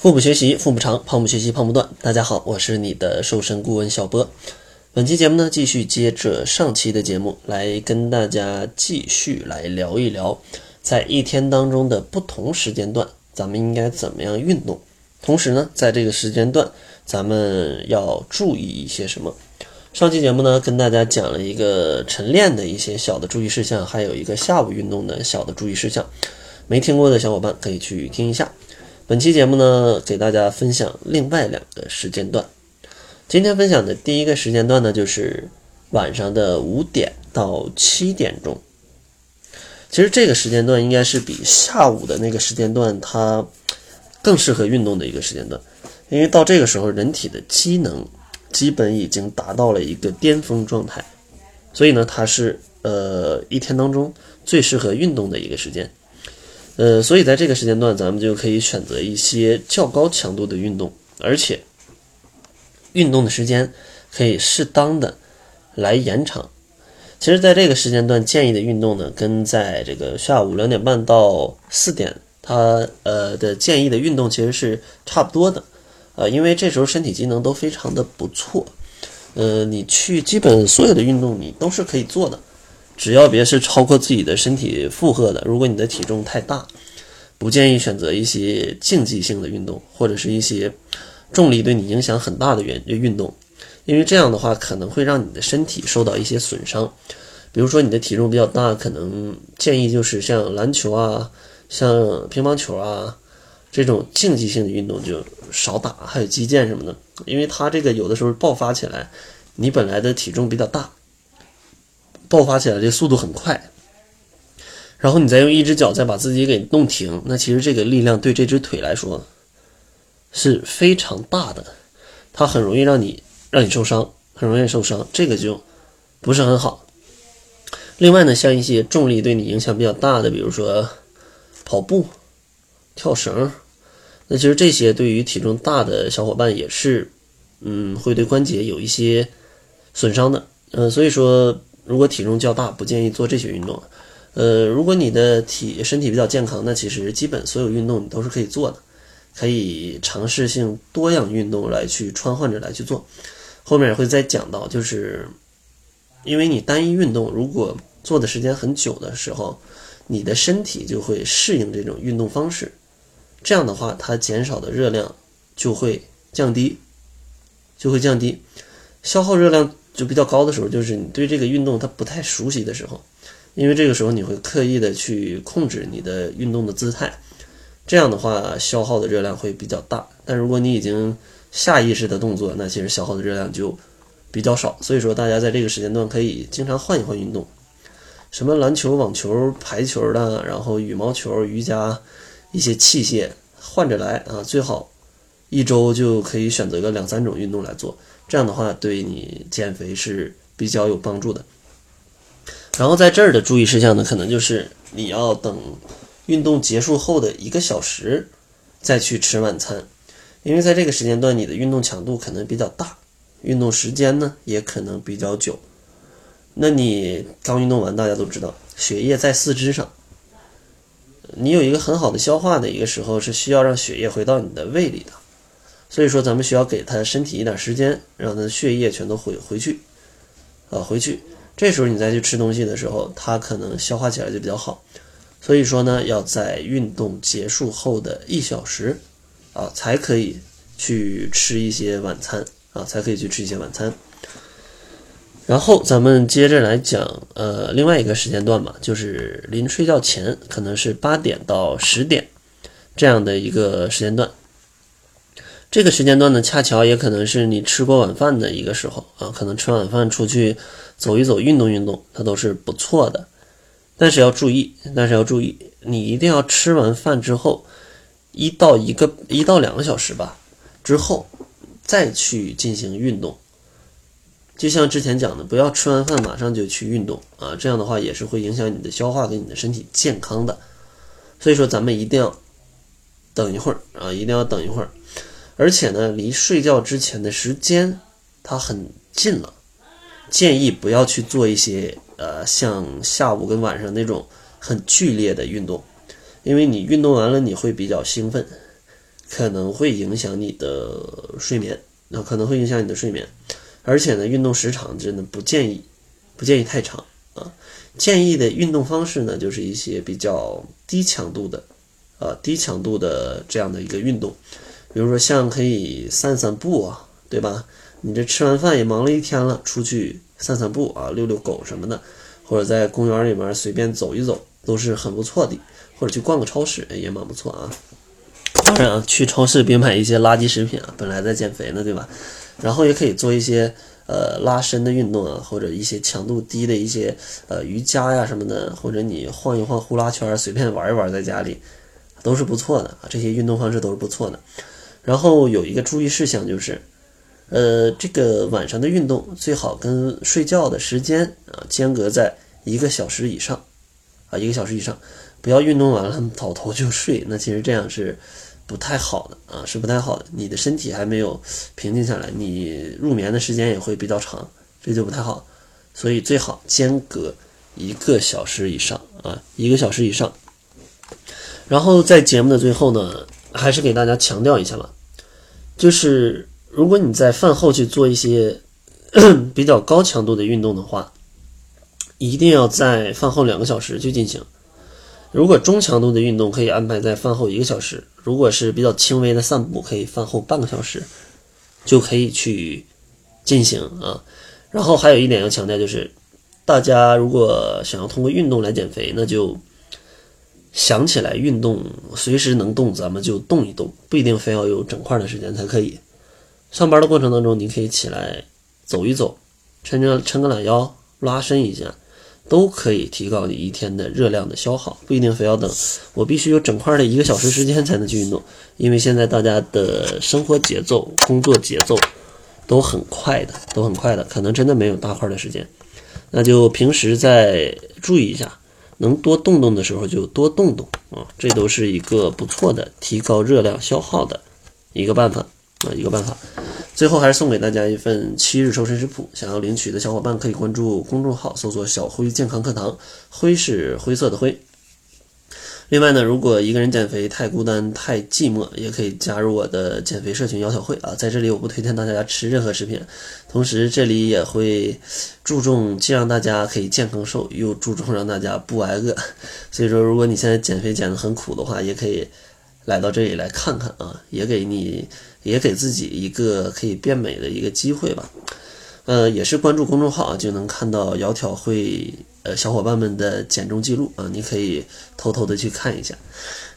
腹部学习腹部长，胖不学习胖不断。大家好，我是你的瘦身顾问小波。本期节目呢，继续接着上期的节目来跟大家继续来聊一聊，在一天当中的不同时间段，咱们应该怎么样运动。同时呢，在这个时间段，咱们要注意一些什么？上期节目呢，跟大家讲了一个晨练的一些小的注意事项，还有一个下午运动的小的注意事项。没听过的小伙伴可以去听一下。本期节目呢，给大家分享另外两个时间段。今天分享的第一个时间段呢，就是晚上的五点到七点钟。其实这个时间段应该是比下午的那个时间段它更适合运动的一个时间段，因为到这个时候人体的机能基本已经达到了一个巅峰状态，所以呢，它是呃一天当中最适合运动的一个时间。呃，所以在这个时间段，咱们就可以选择一些较高强度的运动，而且运动的时间可以适当的来延长。其实，在这个时间段建议的运动呢，跟在这个下午两点半到四点，它呃的建议的运动其实是差不多的。呃，因为这时候身体机能都非常的不错，呃，你去基本所有的运动你都是可以做的。只要别是超过自己的身体负荷的，如果你的体重太大，不建议选择一些竞技性的运动，或者是一些重力对你影响很大的运运动，因为这样的话可能会让你的身体受到一些损伤。比如说你的体重比较大，可能建议就是像篮球啊、像乒乓球啊这种竞技性的运动就少打，还有击剑什么的，因为它这个有的时候爆发起来，你本来的体重比较大。爆发起来这速度很快，然后你再用一只脚再把自己给弄停，那其实这个力量对这只腿来说是非常大的，它很容易让你让你受伤，很容易受伤，这个就不是很好。另外呢，像一些重力对你影响比较大的，比如说跑步、跳绳，那其实这些对于体重大的小伙伴也是，嗯，会对关节有一些损伤的，嗯，所以说。如果体重较大，不建议做这些运动。呃，如果你的体身体比较健康，那其实基本所有运动你都是可以做的，可以尝试性多样运动来去穿换着来去做。后面也会再讲到，就是因为你单一运动如果做的时间很久的时候，你的身体就会适应这种运动方式，这样的话它减少的热量就会降低，就会降低，消耗热量。就比较高的时候，就是你对这个运动它不太熟悉的时候，因为这个时候你会刻意的去控制你的运动的姿态，这样的话消耗的热量会比较大。但如果你已经下意识的动作，那其实消耗的热量就比较少。所以说，大家在这个时间段可以经常换一换运动，什么篮球、网球、排球的，然后羽毛球、瑜伽一些器械换着来啊，最好一周就可以选择个两三种运动来做。这样的话，对你减肥是比较有帮助的。然后在这儿的注意事项呢，可能就是你要等运动结束后的一个小时再去吃晚餐，因为在这个时间段你的运动强度可能比较大，运动时间呢也可能比较久。那你刚运动完，大家都知道，血液在四肢上，你有一个很好的消化的一个时候，是需要让血液回到你的胃里的。所以说，咱们需要给他身体一点时间，让他的血液全都回回去，啊，回去。这时候你再去吃东西的时候，它可能消化起来就比较好。所以说呢，要在运动结束后的一小时，啊，才可以去吃一些晚餐，啊，才可以去吃一些晚餐。然后咱们接着来讲，呃，另外一个时间段吧，就是临睡觉前，可能是八点到十点这样的一个时间段。这个时间段呢，恰巧也可能是你吃过晚饭的一个时候啊，可能吃完晚饭出去走一走、运动运动，它都是不错的。但是要注意，但是要注意，你一定要吃完饭之后一到一个一到两个小时吧之后再去进行运动。就像之前讲的，不要吃完饭马上就去运动啊，这样的话也是会影响你的消化跟你的身体健康的。所以说，咱们一定要等一会儿啊，一定要等一会儿。而且呢，离睡觉之前的时间它很近了，建议不要去做一些呃像下午跟晚上那种很剧烈的运动，因为你运动完了你会比较兴奋，可能会影响你的睡眠，那可能会影响你的睡眠，而且呢，运动时长真的不建议，不建议太长啊。建议的运动方式呢，就是一些比较低强度的，呃，低强度的这样的一个运动，比如说像可以散散步啊，对吧？你这吃完饭也忙了一天了，出去散散步啊，遛遛狗什么的，或者在公园里面随便走一走，都是很不错的。或者去逛个超市，也蛮不错啊。当然啊，去超市别买一些垃圾食品啊，本来在减肥呢，对吧？然后也可以做一些呃拉伸的运动啊，或者一些强度低的一些呃瑜伽呀什么的，或者你晃一晃呼啦圈，随便玩一玩，在家里都是不错的啊。这些运动方式都是不错的。然后有一个注意事项就是，呃，这个晚上的运动最好跟睡觉的时间啊间隔在一个小时以上啊，一个小时以上。不要运动完了倒头就睡，那其实这样是不太好的啊，是不太好的。你的身体还没有平静下来，你入眠的时间也会比较长，这就不太好。所以最好间隔一个小时以上啊，一个小时以上。然后在节目的最后呢，还是给大家强调一下吧，就是如果你在饭后去做一些 比较高强度的运动的话，一定要在饭后两个小时去进行。如果中强度的运动可以安排在饭后一个小时，如果是比较轻微的散步，可以饭后半个小时就可以去进行啊。然后还有一点要强调就是，大家如果想要通过运动来减肥，那就想起来运动，随时能动咱们就动一动，不一定非要有整块的时间才可以。上班的过程当中，你可以起来走一走，抻着抻个懒腰，拉伸一下。都可以提高你一天的热量的消耗，不一定非要等我必须有整块的一个小时时间才能去运动，因为现在大家的生活节奏、工作节奏都很快的，都很快的，可能真的没有大块的时间，那就平时再注意一下，能多动动的时候就多动动啊，这都是一个不错的提高热量消耗的一个办法啊，一个办法。最后还是送给大家一份七日瘦身食谱，想要领取的小伙伴可以关注公众号，搜索“小辉健康课堂”，灰是灰色的灰。另外呢，如果一个人减肥太孤单、太寂寞，也可以加入我的减肥社群“窈小会”啊，在这里我不推荐大家吃任何食品，同时这里也会注重既让大家可以健康瘦，又注重让大家不挨饿。所以说，如果你现在减肥减得很苦的话，也可以。来到这里来看看啊，也给你，也给自己一个可以变美的一个机会吧。呃，也是关注公众号啊就能看到窈窕会呃小伙伴们的减重记录啊，你可以偷偷的去看一下。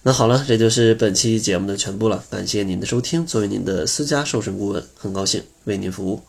那好了，这就是本期节目的全部了，感谢您的收听。作为您的私家瘦身顾问，很高兴为您服务。